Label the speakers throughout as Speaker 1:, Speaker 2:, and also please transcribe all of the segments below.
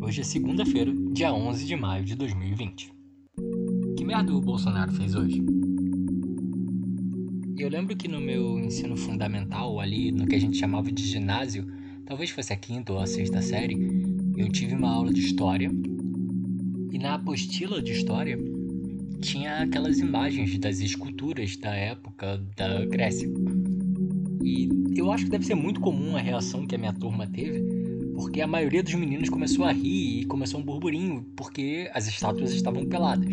Speaker 1: Hoje é segunda-feira, dia 11 de maio de 2020. Que merda o Bolsonaro fez hoje? Eu lembro que no meu ensino fundamental, ali no que a gente chamava de ginásio, talvez fosse a quinta ou a sexta série, eu tive uma aula de história. E na apostila de história tinha aquelas imagens das esculturas da época da Grécia. E eu acho que deve ser muito comum a reação que a minha turma teve, porque a maioria dos meninos começou a rir e começou um burburinho, porque as estátuas estavam peladas.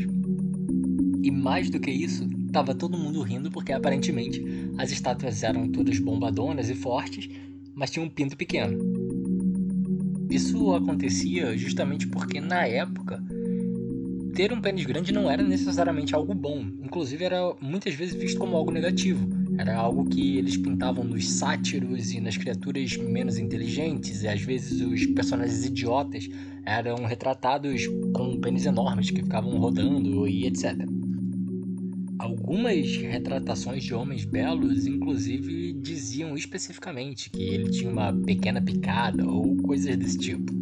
Speaker 1: E mais do que isso, estava todo mundo rindo porque aparentemente as estátuas eram todas bombadonas e fortes, mas tinham um pinto pequeno. Isso acontecia justamente porque na época ter um pênis grande não era necessariamente algo bom, inclusive era muitas vezes visto como algo negativo. Era algo que eles pintavam nos sátiros e nas criaturas menos inteligentes, e às vezes os personagens idiotas eram retratados com pênis enormes que ficavam rodando e etc. Algumas retratações de homens belos, inclusive, diziam especificamente que ele tinha uma pequena picada ou coisas desse tipo.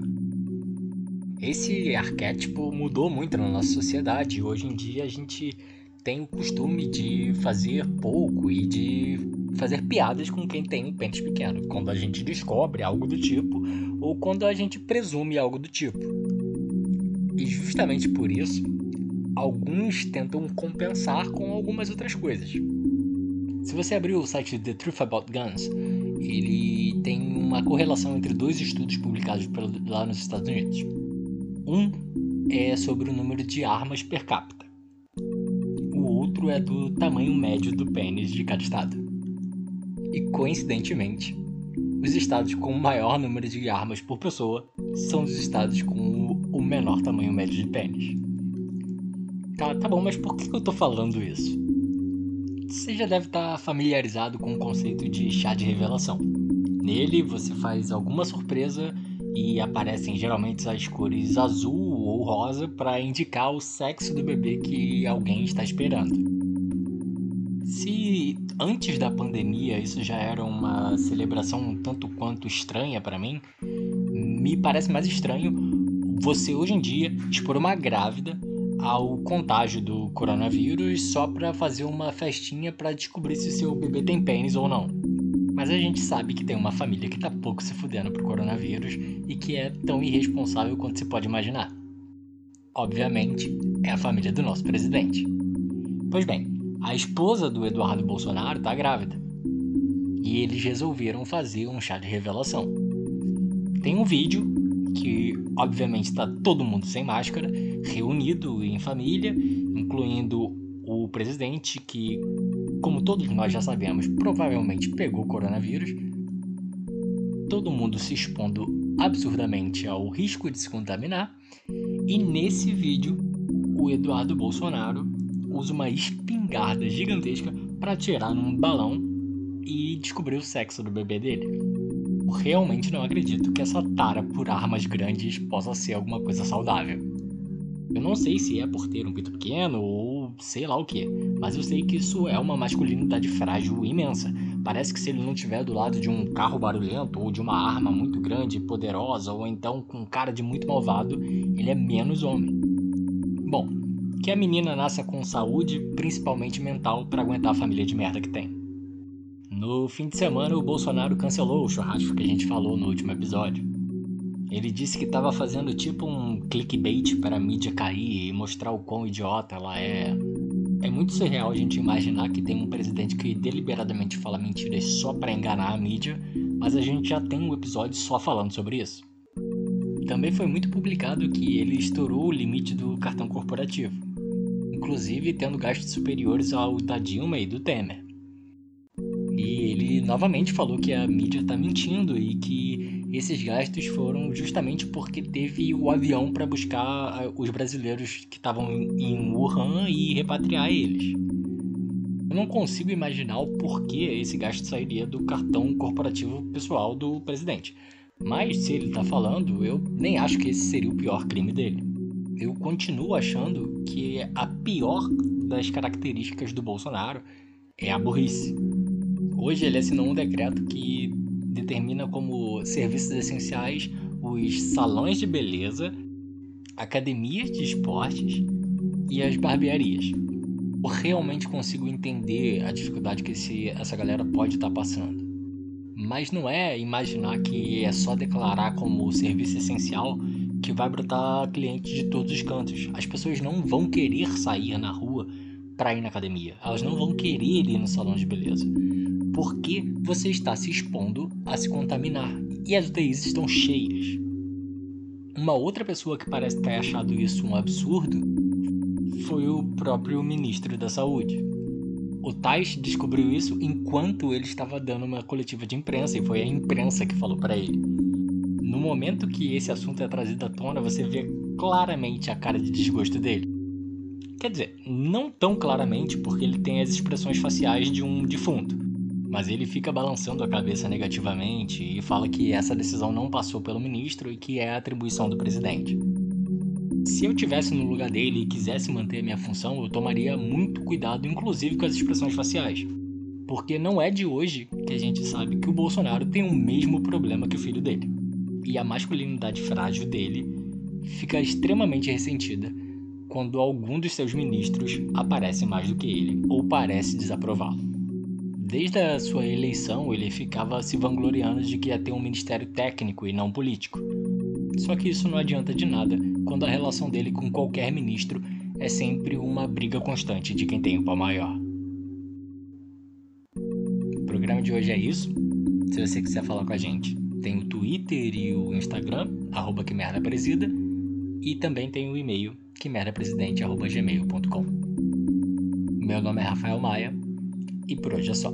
Speaker 1: Esse arquétipo mudou muito na nossa sociedade. Hoje em dia a gente tem o costume de fazer pouco e de fazer piadas com quem tem um pênis pequeno, quando a gente descobre algo do tipo ou quando a gente presume algo do tipo. E justamente por isso, alguns tentam compensar com algumas outras coisas. Se você abrir o site The Truth About Guns, ele tem uma correlação entre dois estudos publicados lá nos Estados Unidos. Um é sobre o número de armas per capita outro é do tamanho médio do pênis de cada estado. E coincidentemente, os estados com o maior número de armas por pessoa são os estados com o menor tamanho médio de pênis. Tá, tá bom, mas por que eu tô falando isso? Você já deve estar familiarizado com o conceito de chá de revelação. Nele, você faz alguma surpresa e aparecem geralmente as cores azul ou rosa para indicar o sexo do bebê que alguém está esperando. Antes da pandemia isso já era uma celebração um tanto quanto estranha para mim, me parece mais estranho você hoje em dia expor uma grávida ao contágio do coronavírus só para fazer uma festinha para descobrir se seu bebê tem pênis ou não. Mas a gente sabe que tem uma família que tá pouco se fudendo pro coronavírus e que é tão irresponsável quanto se pode imaginar. Obviamente, é a família do nosso presidente. Pois bem, a esposa do Eduardo Bolsonaro tá grávida. E eles resolveram fazer um chá de revelação. Tem um vídeo que, obviamente, está todo mundo sem máscara, reunido em família, incluindo o presidente, que como todos nós já sabemos, provavelmente pegou coronavírus, todo mundo se expondo absurdamente ao risco de se contaminar, e nesse vídeo o Eduardo Bolsonaro usa uma espingarda gigantesca para atirar num balão e descobrir o sexo do bebê dele. Eu realmente não acredito que essa tara por armas grandes possa ser alguma coisa saudável. Eu não sei se é por ter um pito pequeno ou sei lá o que. Mas eu sei que isso é uma masculinidade frágil imensa. Parece que se ele não estiver do lado de um carro barulhento ou de uma arma muito grande e poderosa, ou então com cara de muito malvado, ele é menos homem. Que a menina nasça com saúde, principalmente mental, para aguentar a família de merda que tem. No fim de semana, o Bolsonaro cancelou o churrasco que a gente falou no último episódio. Ele disse que estava fazendo tipo um clickbait para a mídia cair e mostrar o quão idiota ela é. É muito surreal a gente imaginar que tem um presidente que deliberadamente fala mentiras só para enganar a mídia, mas a gente já tem um episódio só falando sobre isso. Também foi muito publicado que ele estourou o limite do cartão corporativo, inclusive tendo gastos superiores ao da Dilma e do Temer. E ele novamente falou que a mídia está mentindo e que esses gastos foram justamente porque teve o avião para buscar ah, os brasileiros que estavam em Wuhan e repatriar eles. Eu não consigo imaginar o porquê esse gasto sairia do cartão corporativo pessoal do presidente. Mas se ele está falando, eu nem acho que esse seria o pior crime dele. Eu continuo achando que a pior das características do Bolsonaro é a burrice. Hoje ele assinou um decreto que determina como serviços essenciais os salões de beleza, academias de esportes e as barbearias. Eu realmente consigo entender a dificuldade que esse, essa galera pode estar tá passando. Mas não é imaginar que é só declarar como serviço essencial que vai brotar clientes de todos os cantos. As pessoas não vão querer sair na rua para ir na academia. Elas não vão querer ir no salão de beleza. Porque você está se expondo a se contaminar. E as UTIs estão cheias. Uma outra pessoa que parece ter achado isso um absurdo foi o próprio ministro da Saúde. O Tais descobriu isso enquanto ele estava dando uma coletiva de imprensa e foi a imprensa que falou para ele. No momento que esse assunto é trazido à tona, você vê claramente a cara de desgosto dele. Quer dizer, não tão claramente porque ele tem as expressões faciais de um defunto, mas ele fica balançando a cabeça negativamente e fala que essa decisão não passou pelo ministro e que é atribuição do presidente. Se eu tivesse no lugar dele e quisesse manter a minha função, eu tomaria muito cuidado, inclusive com as expressões faciais. Porque não é de hoje que a gente sabe que o Bolsonaro tem o mesmo problema que o filho dele. E a masculinidade frágil dele fica extremamente ressentida quando algum dos seus ministros aparece mais do que ele ou parece desaprová-lo. Desde a sua eleição, ele ficava se vangloriando de que ia ter um ministério técnico e não político. Só que isso não adianta de nada quando a relação dele com qualquer ministro é sempre uma briga constante de quem tem o pau maior. O programa de hoje é isso. Se você quiser falar com a gente, tem o Twitter e o Instagram, arroba que merda presida, e também tem o e-mail que merdapresidente.gmail.com. Meu nome é Rafael Maia e por hoje é só.